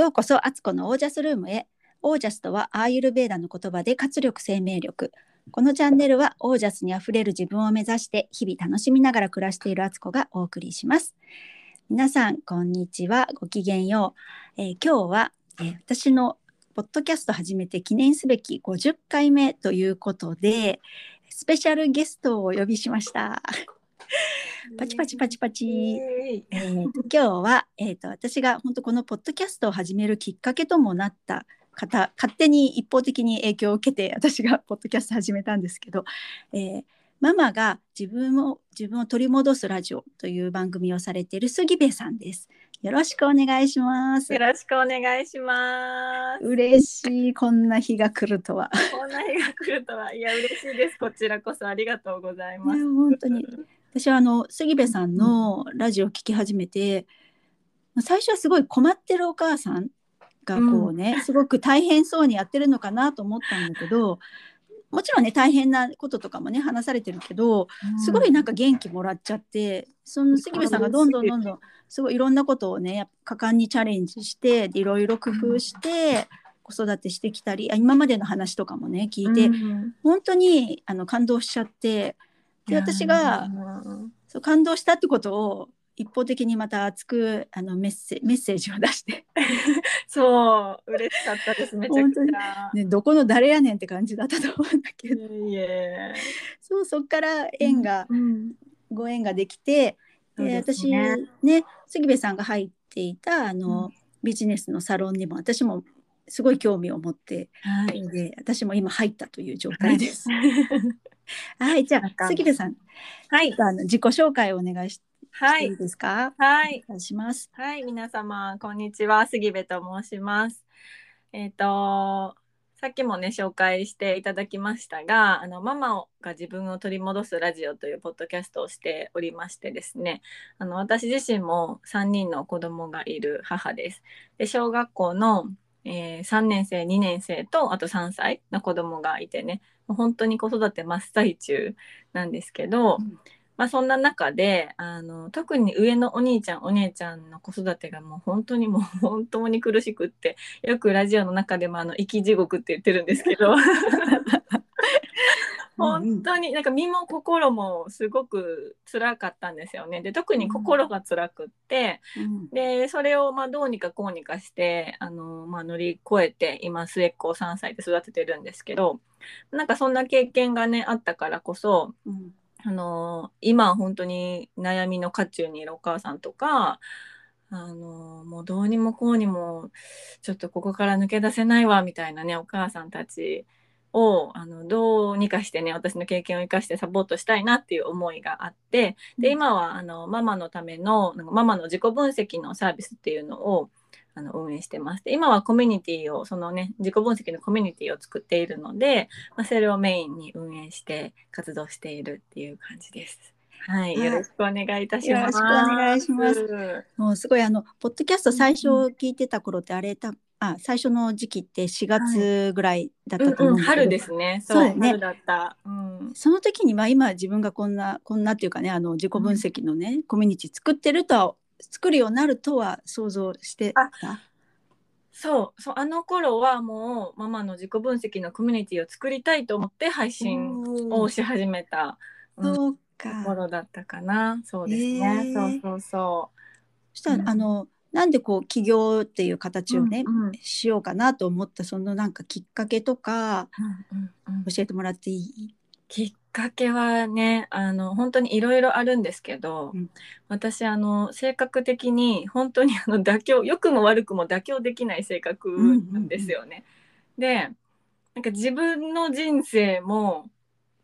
ようこそアツコのオージャスルームへ。オージャスとはアーユルベーダの言葉で活力生命力。このチャンネルはオージャスにあふれる自分を目指して日々楽しみながら暮らしているアツコがお送りします。皆さんこんにちは。ごきげんよう、えー今日は、えー私のポッドキャスト始めて記念すべき50回目ということでスペシャルゲストをお呼びしました。パチパチパチパチえーと今日は、えー、と私が本当このポッドキャストを始めるきっかけともなった方勝手に一方的に影響を受けて私がポッドキャスト始めたんですけど、えーママが自分を自分を取り戻すラジオという番組をされている杉部さんです。よろしくお願いしますよ。ろしくお願いします。嬉しいこんな日が来るとは。こんな日が来るとは、いや、嬉しいです。こちらこそありがとうございます。本当に私はあの杉部さんのラジオを聞き始めて、最初はすごい困ってるお母さんがこうね、すごく大変そうにやってるのかなと思ったんだけどもちろんね大変なこととかもね話されてるけどすごいなんか元気もらっちゃってその杉部さんがどんどんどんどんすごいいろんなことをね果敢にチャレンジしてでいろいろ工夫して子育てしてきたりあ今までの話とかもね聞いて、うん本当にあの感動しちゃってで私がうんそう感動したってことを一方的にまた熱くあのメッセメッセージを出して、そう、嬉しかったです。めちゃくちゃ。ね、どこの誰やねんって感じだったと思うんだけど。そうそっから縁が、うんご縁ができてでです私ねね杉部さんが入っていたあの、うんビジネスのサロンにも私もすごい興味を持ってはい。で私も今入ったという状態です。はい、じゃあ杉部さん、はい。あの自己紹介をお願いしはいいい。ですか？はい。お願いします。はい、皆様、こんにちは。杉部と申します。えっ、と、さっきもね、紹介していただきましたが、あの、ママが自分を取り戻すラジオというポッドキャストをしておりましてですね、あの、私自身も3人の子供がいる母です。で、小学校の、えー3年生、2年生と、あと3歳の子供がいてね、もう本当に子育て真っ最中なんですけど、うんまあ、そんな中であの特に上のお兄ちゃんお姉ちゃんの子育てがもう本当にもう 本当に苦しくってよくラジオの中でもあの生き地獄って言ってるんですけど。本当になんか身も心もすごく辛かったんですよね。で特に心が辛くって、うん。でそれをまあどうにかこうにかしてあの、まあ、乗り越えて今末っ子を3歳で育ててるんですけどなんかそんな経験がねあったからこそうんあの今本当に悩みの渦中にいるお母さんとかあのもうどうにもこうにもちょっとここから抜け出せないわみたいなねお母さんたちをあのどうにかしてね私の経験を生かしてサポートしたいなっていう思いがあってで今はあのママのためのなんかママの自己分析のサービスっていうのをあの運営してます。で今はコミュニティをそのね自己分析のコミュニティを作っているので、まあ、それをメインに運営して活動しているっていう感じです。はい、はいよろしくお願いいたします。よろしくお願いしますもうすごいあのポッドキャスト最初聞いてた頃ってあれたあ最初の時期って4月ぐらいだったとうんうん、思うんだけど、春ですね。そうね春だった。うん、その時にまあ今自分がこんなこんなっていうかねあの自己分析のね、コミュニティ作ってるとは作るようになるとは想像してた。そうそうあの頃はもうママの自己分析のコミュニティを作りたいと思って配信をし始めた、うんそうとか。ころだったかな。そうですね。へーそうそうそそしたら、うんあのなんでこう起業っていう形う。をね、うんうんしようかなと思ったそのなんかきっかけとかうんうんうん教えてもらっていい？きっかけはねあの本当にいろいろあるんですけど、うん。私あの性格的に本当にあの妥協良くも悪くも妥協できない性格なんですよね。でなんか自分の人生も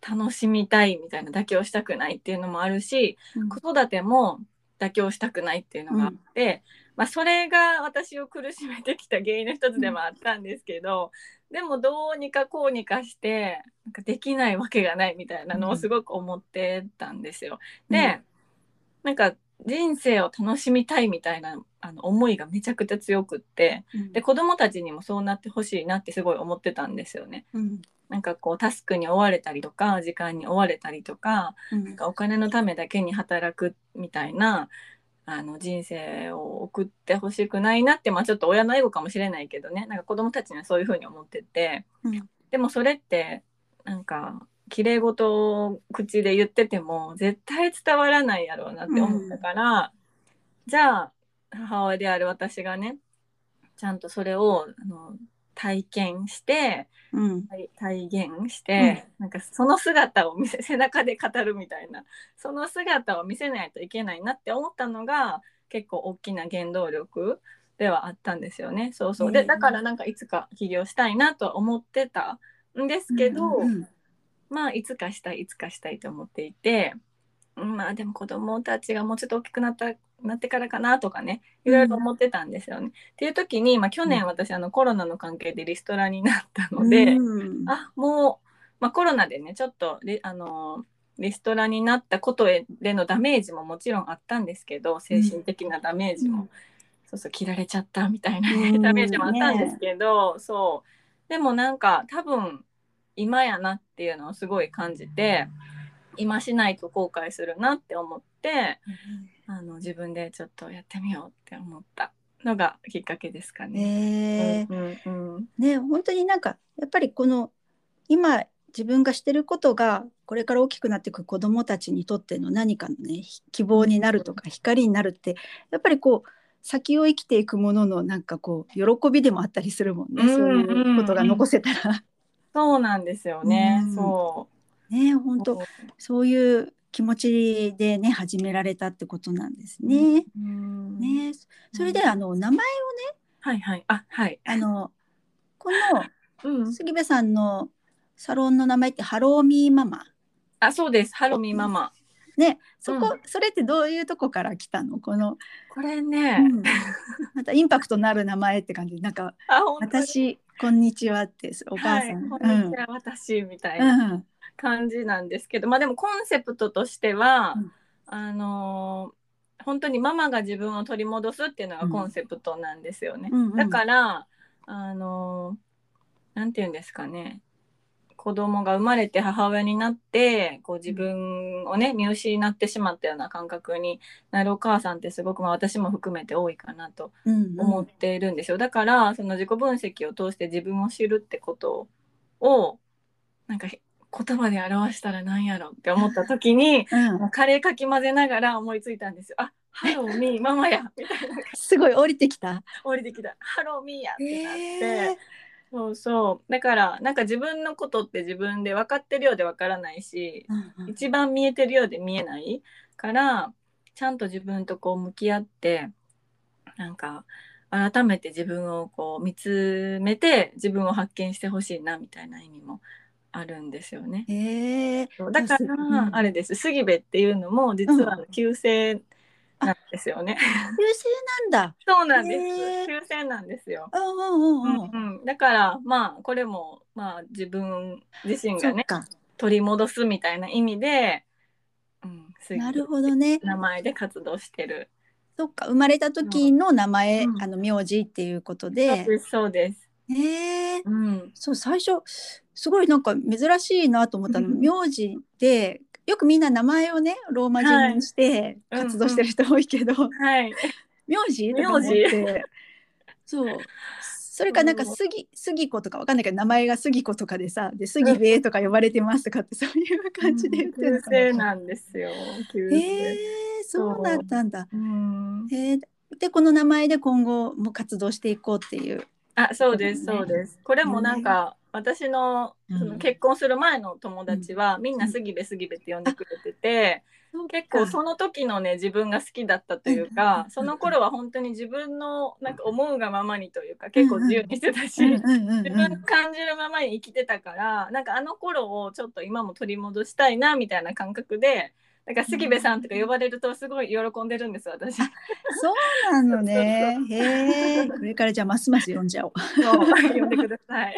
楽しみたいみたいな妥協したくないっていうのもあるしうん。子育ても妥協したくないっていうのがあって、まあ、それが私を苦しめてきた原因の一つでもあったんですけど、でもどうにかこうにかしてなんかできないわけがないみたいなのをすごく思ってたんですよ。で、なんか人生を楽しみたいみたいなあの思いがめちゃくちゃ強くってうん。で子供たちにもそうなってほしいなってすごい思ってたんですよね。うん。なんかこうタスクに追われたりとか時間に追われたりとかうん。なんかお金のためだけに働くみたいなあの人生を送ってほしくないなってまあちょっと親のエゴかもしれないけどね。なんか子供たちにはそういうふうに思ってて、うん。でもそれってなんか綺麗事を口で言ってても絶対伝わらないやろうなって思ったから、じゃあ母親である私がねちゃんとそれをあの体験してうん。体体現して、なんかその姿を見せ背中で語るみたいな。その姿を見せないといけないなって思ったのが結構大きな原動力ではあったんですよね。そうそう。でうんだからなんかいつか起業したいなとは思ってたんですけど、うんうんまあいつかしたいいつかしたいと思っていてうんまあでも子供たちがもうちょっと大きくなったなってからかなとかねいろいろ思ってたんですよね。っていう時に、まあ、去年私あのコロナの関係でリストラになったので、うん。あもう、まあ、コロナでねちょっとリあのリストラになったことへでのダメージももちろんあったんですけど精神的なダメージも、うん。そうそう切られちゃったみたいなね、うん。ダメージもあったんですけど、そう。でもなんか多分今やなっていうのをすごい感じて今しないと後悔するなって思ってあの自分でちょっとやってみようって思ったのがきっかけですかね。えー。うんうんね本当になんかやっぱりこの今自分がしてることがこれから大きくなっていく子どもたちにとっての何かのねひ希望になるとか光になるってやっぱりこう先を生きていくもののなんかこう喜びでもあったりするもんね、うんそういうことが残せたら。そうなんですよね。うん。そう。ね本当そういう気持ちでね始められたってことなんですね。うん。ね。それであの名前はいはい。あはい。あのこうん。の杉部さんのサロンの名前ってハローミーママ。あそうです。ハロミママ。ね、そこ、それってどういうとこから来たの？この、これね。うん。またインパクトのある名前って感じなんか私こんにちはってお母さん、はい、こんにちは、私みたいな。うん感じなんですけど、まあでもコンセプトとしては、うん。あのー本当にママが自分を取り戻すっていうのがコンセプトなんですよね。うんうん。だからあのーなんて言うんですかね。子供が生まれて母親になってこう自分をね見失ってしまったような感覚になるお母さんってすごく、まあ、私も含めて多いかなとうんうん。思っているんですよ。だからその自己分析を通して自分を知るってことをなんか言葉で表したらなんやろって思った時にうん。カレーかき混ぜながら思いついたんですよ。あハローミーママやみたいなすごい降りてきた。降りてきた。ハローミーやってなって、へー。そうそう。だからなんか自分のことって自分で分かってるようで分からないしうんうん。一番見えてるようで見えないからちゃんと自分とこう向き合ってなんか改めて自分をこう見つめて自分を発見してほしいなみたいな意味もあるんですよね。だかうらんあれです杉部っていうのも実は旧姓なんですよね。優勢なんだ。そうなんです旧姓なんですよ。うんうんうんうん。だからまあこれもまあ自分自身がね。取り戻すみたいな意味で、うん、なるほどね。名前で活動してる。そっか生まれた時の名前、うんあの名字っていうことそうで。ですそうです。へえ。うん、そう最初すごいなんか珍しいなと思ったの、うん。名字でよくみんな名前をねローマ字にしてはい。活動してる人多いけど、はい。名字？名字？そう。それかなんか杉杉子とかわかんないけど名前が杉子とかでさで杉部とか呼ばれてますとかってそういう感じで言ってる旧のかな。姓なんですよ。えそうだったんだ。う。ん、へえでこの名前で今後も活動していこうっていう。あ、そうですそうです。これもなんか、私のうんその結婚する前の友達は、みんな杉部杉部って呼んでくれてて。結構その時のね自分が好きだったといううんかその頃は本当に自分のなんか思うがままにというか結構自由にしてたし、自分が感じるままに生きてたからなんかあの頃をちょっと今も取り戻したいなみたいな感覚でだから杉部さんとか呼ばれるとすごい喜んでるんです私。そうそうなのね。へえ。これからじゃあますます読んじゃおう。呼んでください。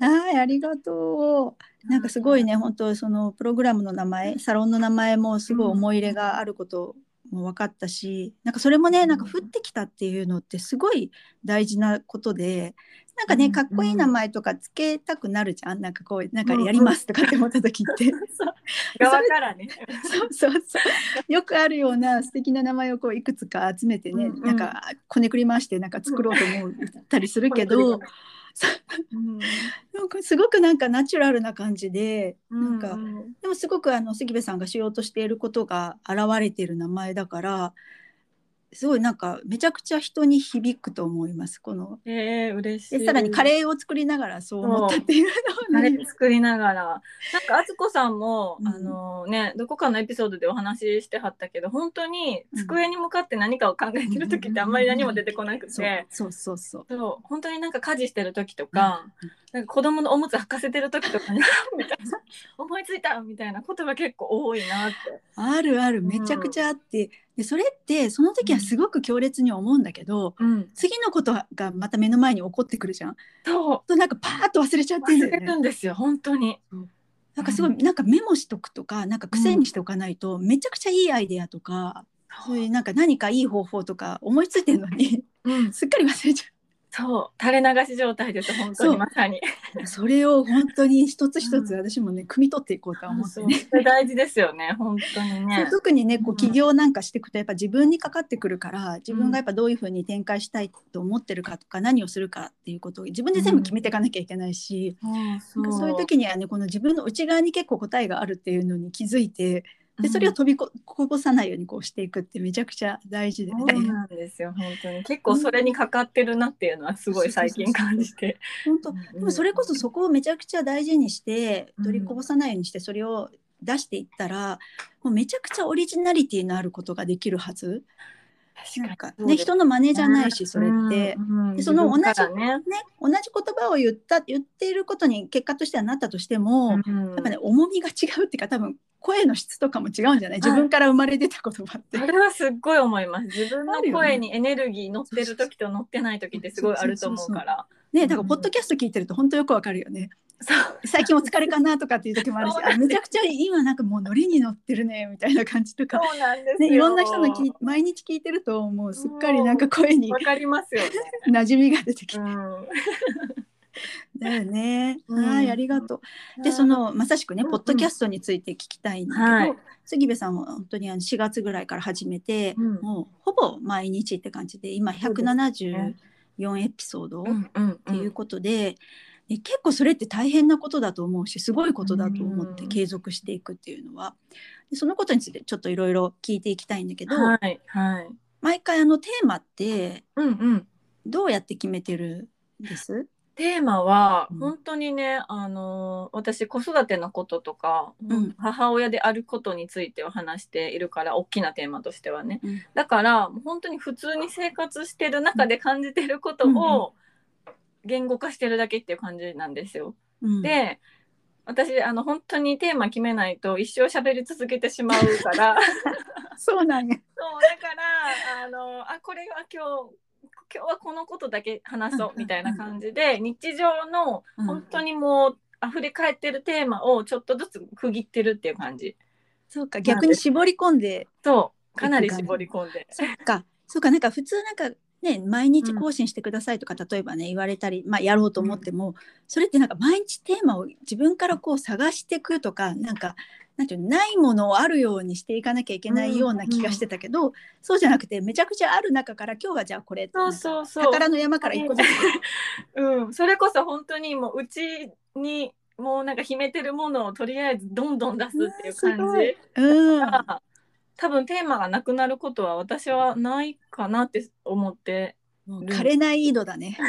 はい、ありがとう。なんかすごいね、本当そのプログラムの名前、サロンの名前もすごい思い入れがあることも分かったし、なんかそれもね、なんか降ってきたっていうのってすごい大事なことで、なんかね、うんかっこいい名前とかつけたくなるじゃん。なんかこう、なんかやりますとかって思った時って。側からね。そうそうそうよくあるような素敵な名前をこういくつか集めてね、うんうんなんかこねくり回してなんか作ろうと思ったりするけど、うん なんかすごくなんかナチュラルな感じで、なんかうん。でもすごくあの杉部さんがしようとしていることが現れている名前だからすごいなんかめちゃくちゃ人に響くと思いますこの。えー、嬉しい。でさらにカレーを作りながらそう思ったっていうのカレをねー作りながら。なんか敦子さんも、うん。あのねどこかのエピソードでお話ししてはったけど本当にうん机に向かって何かを考えてる時ってあんまり何も出てこなくて、そうそうそうそう。そう本当になんか家事してる時とか、なんか子供のおむつ履かせてる時とかにみたいな思いついたみたいなことが結構多いなって。あるあるめちゃくちゃあって、でそれってその時はすごく強烈に思うんだけど、うん、次のことがまた目の前に起こってくるじゃん。そう。となんかパーッと忘れちゃってんだ忘れよね。るんですよ本当に。なんかすごいなんかメモしとくとかなんか癖にしておかないとめちゃくちゃいいアイデアとか、そういうなんか何かいい方法とか思いついてるのにうん、すっかり忘れちゃそう垂れ流し状態です本当にまさに。う。それを本当に一つ一つ私もね汲み取っていこうとは思ってね。それ大事ですよね本当にね。特にねこううん起業なんかしていくとやっぱ自分にかかってくるから自分がやっぱどういうふうに展開したいと思ってるかとか何をするかっていうことを自分で全部決めていかなきゃいけないし、そうなんかそういう時にはねこの自分の内側に結構答えがあるっていうのに気づいてでそれを飛びここぼさないようにこうしていくってめちゃくちゃ大事でそうね。なんですよ本当に。結構それにかかってるなっていうのはすごい最近感じて。本当。でもそれこそそこをめちゃくちゃ大事にしてうん。取りこぼさないようにしてそれを出していったらもうめちゃくちゃオリジナリティのあることができるはず。なんかね人の真似じゃないしそれって。うんうんでその同じね。ね、同じ言葉を言った言っていることに結果としてはなったとしても、うんやっぱね重みが違うっていうか多分声の質とかも違うんじゃない？自分から生まれ出た言葉って。それはすっごい思います。自分の声にエネルギー乗ってる時と乗ってない時ってすごいあると思うから。ねだからポッドキャスト聞いてると本当よくわかるよね。そう。最近お疲れかなとかっていう時もあるしあめちゃくちゃ今なんかもうノリに乗ってるねみたいな感じとか、そうなんですよ。ね、いろんな人の聞い毎日聞いてるともうすっかりなんか声にわかりますよね。馴染みが出てきて、うん。だよね。うん。はいありがとう。でそのまさしくねうんポッドキャストについて聞きたいんだけど、はい。杉部さんは本当にあの4月ぐらいから始めて、うん。もうほぼ毎日って感じで今そうですね。174エピソードっていうことで、で結構それって大変なことだと思うしすごいことだと思ってうん継続していくっていうのは。でそのことについてちょっといろいろ聞いていきたいんだけど、はいはい。毎回あのテーマってうんうん。どうやって決めてるんです？テーマはうん。本当にね、あの私子育てのこととか、うん。母親であることについては話しているから大きなテーマとしてはね。うん。だから本当に普通に生活してる中で感じてることを言語化してるだけっていう感じなんですよ。うん。で私あの本当にテーマ決めないと一生喋り続けてしまうから。そうなんや。そうだからあのあこれは今日今日はこのことだけ話そうみたいな感じで日常のうん。本当にもう溢れ返ってるテーマをちょっとずつ区切ってるっていう感じ。そうか逆に絞り込んでそうかなり絞り込んで。そっか。そうかなんか普通なんかね毎日更新してくださいとか、例えばね言われたり、まあ、やろうと思っても、それってなんか毎日テーマを自分からこう探していくとかなんかなんていうのないものをあるようにしていかなきゃいけないような気がしてたけど、そうじゃなくてめちゃくちゃある中から今日はじゃあこれそうそうそう。宝の山から一個ずつ。うん、それこそ本当にもううちにもうなんか秘めてるものをとりあえずどんどん出すっていう感うん。うんが多分テーマがなくなることは私はないかなって思ってもう枯れない井戸だね。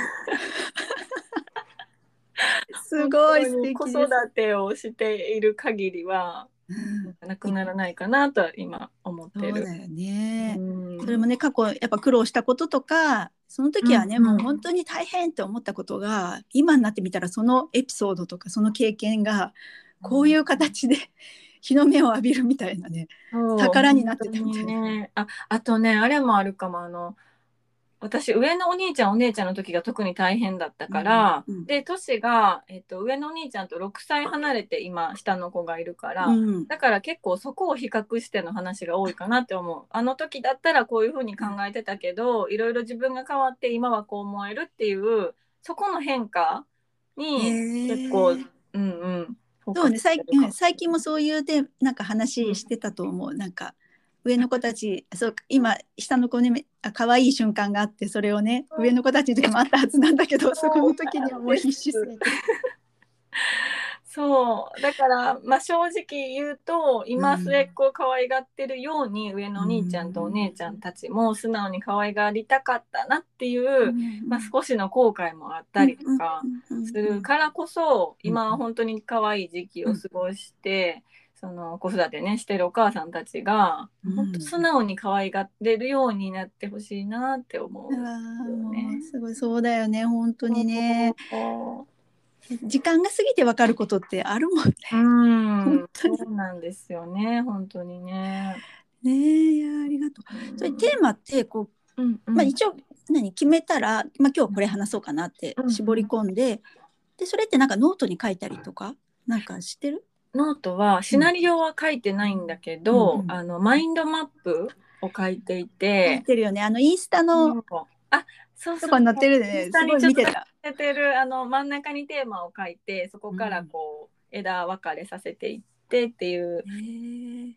すごい素敵子。育てをしている限りはうんなくならないかなとは今思ってる。そうだよね。うんそれもね過去やっぱ苦労したこととかその時はね、うんうんもう本当に大変って思ったことが今になってみたらそのエピソードとかその経験がこういう形で日の目を浴びるみたいなね。宝になってたみたいな。ね、ああとねあれもあるかもあの私上のお兄ちゃんお姉ちゃんの時が特に大変だったから、うんうん。で年が、えっと、上のお兄ちゃんと6歳離れて今下の子がいるから、うん。だから結構そこを比較しての話が多いかなって思う。あの時だったらこういうふうに考えてたけどいろいろ自分が変わって今はこう思えるっていうそこの変化に結構、うんうん、フそうね最近、うん、最近もそういうでなんか話してたと思う、なんか上の子たちそう今下の子にあ可愛い瞬間があってそれをね、上の子たちでもあったはずなんだけどそこの時にはもう必死すぎて。そう。だからまあ正直言うと今末っ子を可愛がってるように、うん、上のお兄ちゃんとお姉ちゃんたちも素直に可愛がりたかったなっていう、うん、まあ、少しの後悔もあったりとかするからこそ今は本当に可愛い時期を過ごして。その子育てねしてるお母さんたちが、本当素直に可愛がれるようになってほしいなって思う、ね、すごいそうだよね本当にね。時間が過ぎてわかることってあるもんね。うん、そうなんですよね、本当にね。ねいやありがとう。それテーマってこう、うんうん、まあ一応何決めたら、まあ今日これ話そうかなって絞り込んで、うん、でそれってなんかノートに書いたりとかなんかしてる？ノートはシナリオは書いてないんだけど、うんうん、あのマインドマップを書いていて。書いてるよね。あのインスタの。あ、そうそう。とかに載ってるね。すごい見てた。ててるあの真ん中にテーマを書いてそこからこう、枝分かれさせていってっていう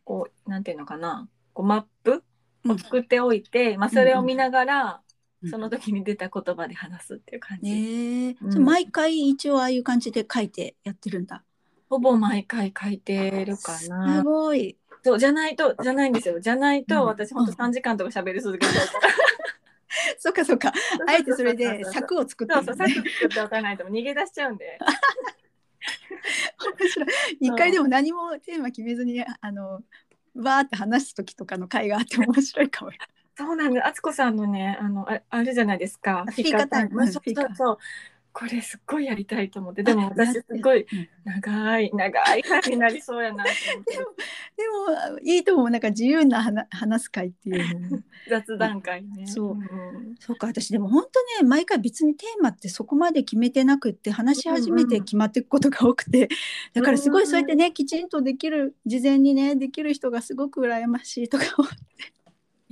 こうなんていうのかなこうマップを作っておいて、うん、まあ、それを見ながら、うん、その時に出た言葉で話すっていう感じ。毎回一応ああいう感じで書いてやってるんだ。ほぼ毎回書いてるかな。すごい。そうじゃないとじゃないんですよ。じゃないと、私ほんと3時間とか喋り続けちゃうから。そっかそっか。あえてそれで柵を作って、ね、そうそう、柵作っておかないと逃げ出しちゃうんで。一回でも何もテーマ決めずに、あの、わーって話す時とかの会があって面白いかも。そうなんです。あつこさんのね、あの、ああるじゃないですか。フィーカタイム。そうそうそう。これすっごいやりたいと思って。でも私すごい長い長い回になりそうやなと思って。でもでもいいと思う。なんか自由な話話す会っていうの。雑談会ね。そう、うん、そうか私でも本当ね毎回別にテーマってそこまで決めてなくって話し始めて決まっていくことが多くて、だからすごいそうやってねきちんとできる事前にねできる人がすごく羨ましいとか思って。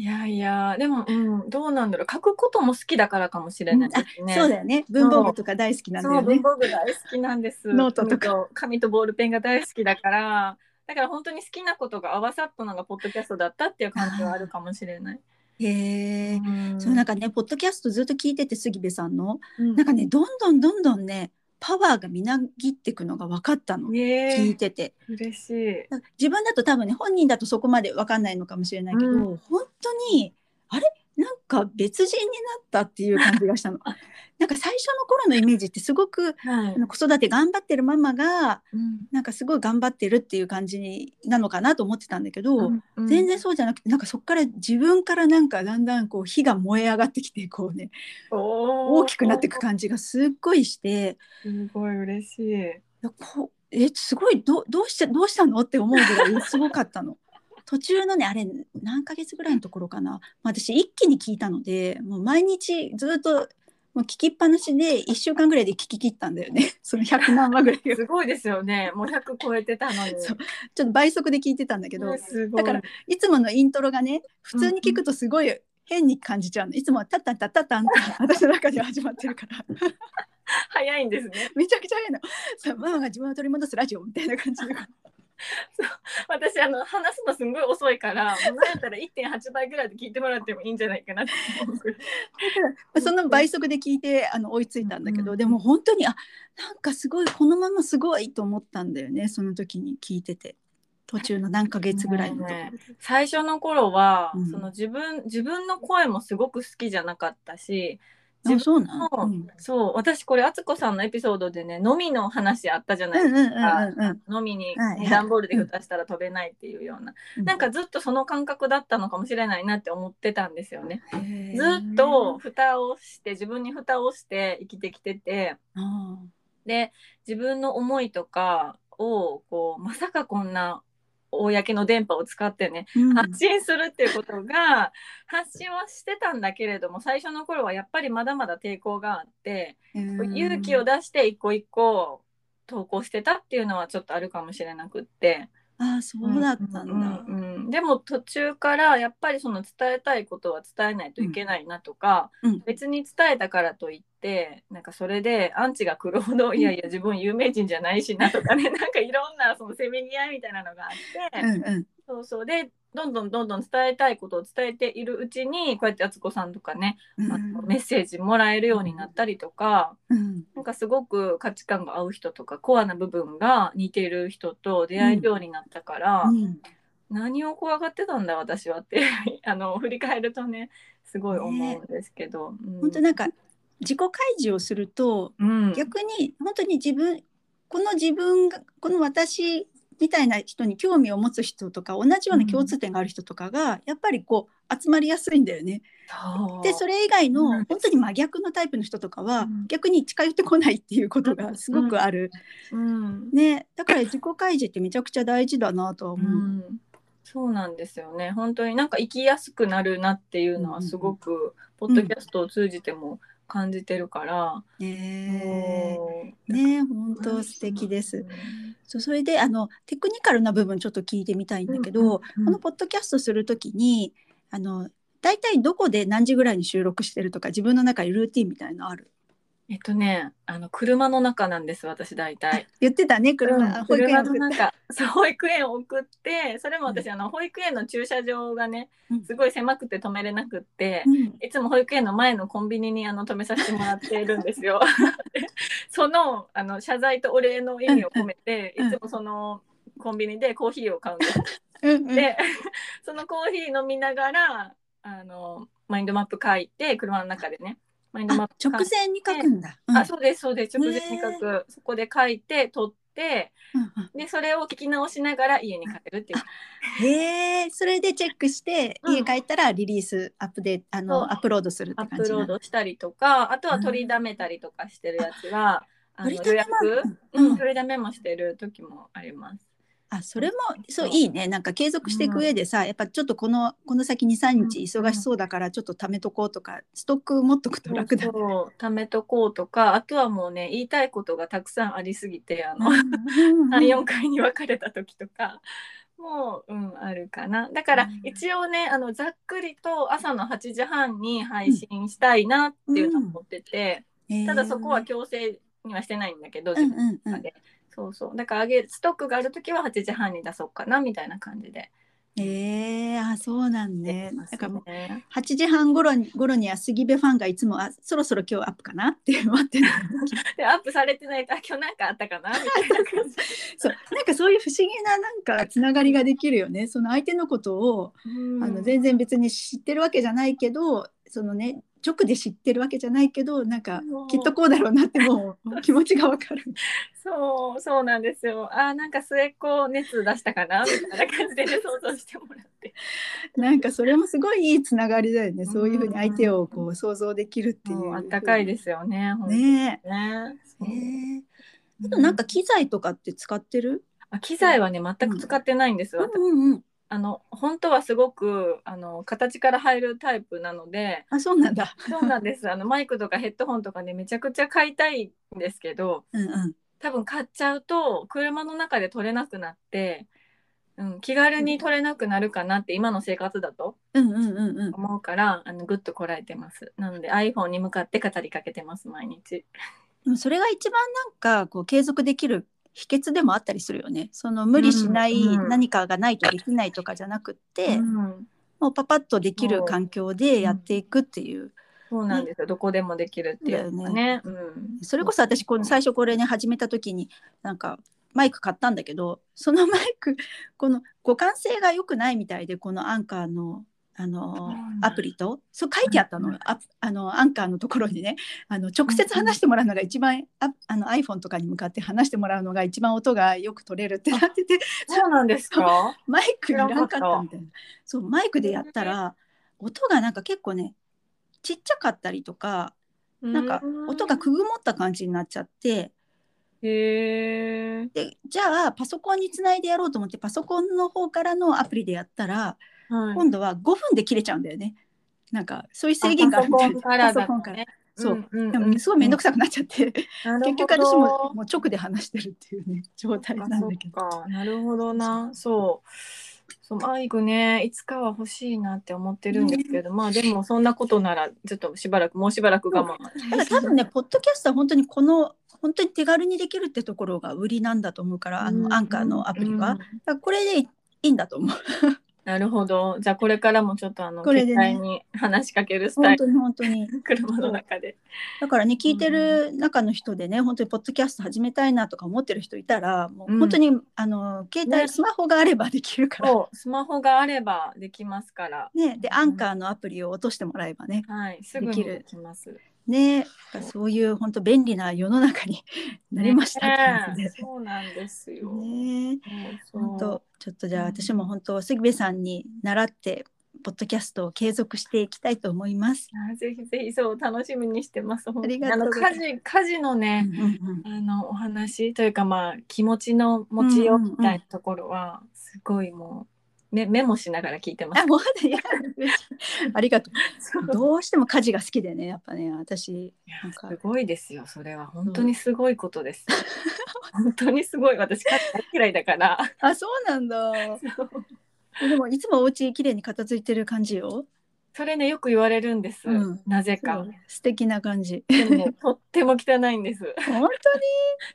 いやいや、でも、うん、どうなんだろう。書くことも好きだからかもしれないですね。そうだよね。文房具とか大好きなんだよね。文房具大好きなんです。ノートとか。紙とボールペンが大好きだから、だから本当に好きなことが合わさったのがポッドキャストだったっていう感じはあるかもしれない。へえ、うん、そうなんかねポッドキャストずっと聞いてて杉部さんの、うん、なんかねどんどんどんどんねパワーがみなぎっていくのが分かったの、聞いてて。嬉しい。自分だと多分ね本人だとそこまで分かんないのかもしれないけど、うん、本当にあれ？なんか別人になったっていう感じがしたの。なんか最初の頃のイメージってすごく、はい、子育て頑張ってるママが、うん、なんかすごい頑張ってるっていう感じなのかなと思ってたんだけど、うんうん、全然そうじゃなくてなんかそこから自分からなんかだんだんこう火が燃え上がってきてこうね大きくなっていく感じがすっごいしてすごい嬉しい。こえすごいどどうしてどうしたのって思うぐらいすごかったの。途中のねあれ何ヶ月ぐらいのところかな、私一気に聞いたのでもう毎日ずっともう聞きっぱなしで1週間ぐらいで聞き切ったんだよね。その100何話ぐらいすごいですよね。もう100超えてたのに。ちょっと倍速で聞いてたんだけど。だからいつものイントロがね普通に聞くとすごい変に感じちゃうの、いつもはタッタンタッタッタンって 私の中で始まってるから。早いんですね。めちゃくちゃ早いの。そうママが自分を取り戻すラジオみたいな感じで私あの話すのすごい遅いからもうなんやったら1.8倍ぐらいで聞いてもらってもいいんじゃないかなって思う その倍速で聞いてあの追いついたんだけど、うん、でも本当にあなんかすごいこのまますごいと思ったんだよねその時に聞いてて。途中の何ヶ月ぐらいのね、最初の頃は、うん、その自分自分の声もすごく好きじゃなかったし自分のそう,、ん、そう私これ敦子さんのエピソードでね飲みの話あったじゃないですか、飲みに、ね、段ボールで蓋したら飛べないっていうような、うん、なんかずっとその感覚だったのかもしれないなって思ってたんですよね。ずっと蓋をして自分に蓋をして生きてきてて。で自分の思いとかをこうまさかこんな公の電波を使ってね、うん、発信するっていうことが 発信はしてたんだけれども最初の頃はやっぱりまだまだ抵抗があって、うん、勇気を出して一個一個投稿してたっていうのはちょっとあるかもしれなくって。ああそうだったんだ。うんうんうん。でも途中からやっぱりその伝えたいことは伝えないといけないなとか、うん別に伝えたからといってなんかそれでアンチが来るほど、いやいや自分有名人じゃないしなとかねなんかいろんなそのせめぎ合いみたいなのがあって、うんうん。そうそう。でどんどんどんどん伝えたいことを伝えているうちにこうやって敦子さんとかね、うん。あのメッセージもらえるようになったりとか。うん。なんかすごく価値観が合う人とかコアな部分が似てる人と出会えるようになったから、うん。何を怖がってたんだ私はって あの振り返るとねすごい思うんですけど、うん。本当なんか自己開示をするとうん、逆に本当に自分この自分がこの私みたいな人に興味を持つ人とか同じような共通点がある人とかが、やっぱりこう集まりやすいんだよね。でそれ以外のうん。本当に真逆のタイプの人とかは、うん。逆に近寄ってこないっていうことがすごくある、うん。ね。だから自己開示ってめちゃくちゃ大事だなとはう思う。ん。そうなんですよね。本当になんか生きやすくなるなっていうのはすごく、ポッドキャストを通じても感じてるから、ねうんえね本当素敵です。そうそれであのテクニカルな部分ちょっと聞いてみたいんだけど、このポッドキャストするときにあの大体どこで何時ぐらいに収録してるとか自分の中にルーティンみたいのある？えっとねあの車の中なんです私大体。言ってたね車、うん保育園の中。そう保育園を送ってそれも私、あの保育園の駐車場がねうん。すごい狭くて止めれなくって、うん。いつも保育園の前のコンビニにあの止めさせてもらっているんですよ。で そのあの謝罪とお礼の意味を込めて、うん。いつもそのコンビニでコーヒーを買うんです。うんうん。でそのコーヒー飲みながらあのマインドマップ書いて車の中でねマインドマッあプ直前に書くんだ。うん。あそうですそうです。直前に書ねく、そこで書いて撮って。うんうん。でそれを聞き直しながら家に帰るっていう。へえそれでチェックして、うん。家帰ったらリリースアップデートあのアップロードするってアップロードしたりとかあとは取りだめたりとかしてるやつは、うんうん、取りだめもしてる時もあります。あそれもそういいね。なんか継続していく上でさ、やっぱちょっとこのこの先23日忙しそうだからちょっっと貯めとこうとかストック持っとくと楽だね。そう。貯めとこうとかあとはもうね言いたいことがたくさんありすぎてあの、うん。34回に分かれた時とかもう、うん、あるかな。だからうん。一応ねあのざっくりと朝の8時半に配信したいなっていうのを思ってて、ただそこは強制にはしてないんだけど、うん自分うん。うんの中で。そうそう。だからあげストックがある時は8時半に出そうかなみたいな感じで。えー、あそうなんやね。だからもうね。8時半頃に頃には杉部ファンがいつもあそろそろ今日アップかな？って待ってる でアップされてないとあ今日なんかあったかな？みたいな。そう。なんかそういう不思議ななんかつながりができるよね。その相手のことをうん。あの全然別に知ってるわけじゃないけどそのね直で知ってるわけじゃないけどなんかきっとこうだろうなってもう 気持ちがわかる。そうそうなんですよあなんか末っ子熱出したかな？みたいな感じでね 想像してもらってなんかそれもすごいいいつながりだよね。そういうふうに相手をこうう想像できるっていう。もうあったかいですよねねねえ。ねえあとなんか機材とかって使ってる？あ機材はね全く使ってないんです、私うんうん。あの本当はすごくあの形から入るタイプなのであそうなんだ。そうなんですあのマイクとかヘッドホンとかねめちゃくちゃ買いたいんですけどうんうん。多分買っちゃうと車の中で撮れなくなって、うん、気軽に撮れなくなるかなって今の生活だとうんうんうんうん。思うからあのぐっとこらえてますなので iPhone に向かって語りかけてます毎日でもそれが一番なんかこう継続できる秘訣でもあったりするよね。その無理しない何かがないとできないとかじゃなくって、うん。もうパパッとできる環境でやっていくっていう。そうなんですよ、どこでもできるっていうのがね。うん、それこそ私この最初これね始めた時になんかマイク買ったんだけどそのマイクこの互換性が良くないみたいでこのアンカーのあのうんアプリとそう書いてあったの,、うんああのアンカーのところにね。あの直接話してもらうのが一番ああの iPhone とかに向かって話してもらうのが一番音がよく取れるってなってて。そうなんですか？マイクいらんかったみたいな。そうマイクでやったら音がなんか結構ねちっちゃかったりとかなんか音がくぐもった感じになっちゃって。へえでじゃあパソコンにつないでやろうと思ってパソコンの方からのアプリでやったら、はい。今度は5分で切れちゃうんだよね。なんかそういう制限があるみたいでパソコンからパソコンから。だとねそう、うんうんでもすごい面倒くさくなっちゃって、結局私ももう直で話してるっていうね 状態なんだけど。なるほどな。そう。そうマイクね。いつかは欲しいなって思ってるんですけど、まあでもそんなことならちょっとしばらくもうしばらく我慢。ただ多分ね、ポッドキャストは本当にこの本当に手軽にできるってところが売りなんだと思うから、あのアンカーのアプリは。うんこれでいいんだと思う。なるほどじゃあこれからもちょっとあのこれでね携帯に話しかけるスタイル本当に本当に。車の中で。だからね、聞いてる中の人でね、本当にポッドキャスト始めたいなとか思ってる人いたら、もう本当に、あの携帯、ねスマホがあればできるから。スマホがあればできますから。ね、で、アンカーのアプリを落としてもらえばね。はい、すぐにできるできます。ね、そういう本当便利な世の中になりました。ねえそうなんですよ。ね、本当ちょっとじゃあうん私も本当杉部さんに習ってポッドキャストを継続していきたいと思います。あぜひぜひそう楽しみにしてます。本当にありがとう家事家事のね、うんうんあのお話というかまあ気持ちの持ちようみたいなところはすごいもうメメモしながら聞いてますあ。もうありがとそうう。どうしても家事が好きでねやっぱね私いやなんかすごいですよ。それは本当にすごいことです。本当にすごい。私家事大嫌いだから。あそうなんだ。でもいつもお家きれいに片付いてる感じよ。それねよく言われるんです。うんなぜか。素敵な感じ。でもねとっても汚いんです。本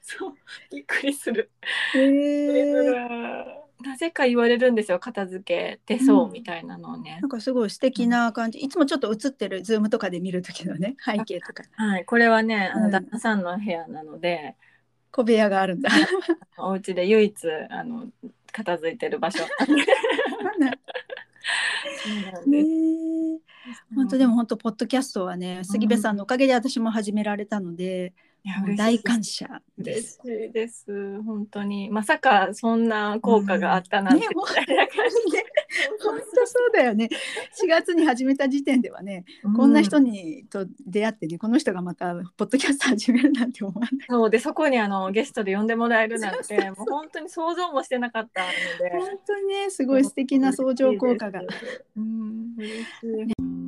そうびっくりする。当に。へえ。なぜか言われるんですよ片付けてそうみたいなのをね。な。んかすごい素敵な感じ。いつもちょっと映ってるズームとかで見る時のね背景とか。はいこれはねあうん。の旦那さんの部屋なので、小部屋があるんだ。お家で唯一あの片付いてる場所。ね本当でも本当ポッドキャストはね杉部さんのおかげで私も始められたので、大感謝で嬉す。しいです。本当に。まさかそんな効果があったなんて、うんねみたいな感じで。本当そうだよね。4月に始めた時点ではね、こんな人にと出会ってね、この人がまたポッドキャスト始めるなんて思わない。そうでそこにあのゲストで呼んでもらえるなんて。もう本当に想像もしてなかったので。本当にね、すごい素敵な相乗効果が。うん。嬉しい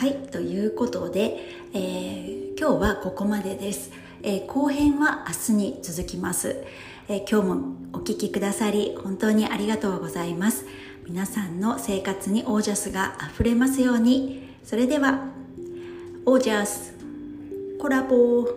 はい、ということで、えー今日はここまでです。えー後編は明日に続きます、えー今日もお聴きくださり本当にありがとうございます。皆さんの生活にオージャスがあふれますように。それでは、オージャスコラボ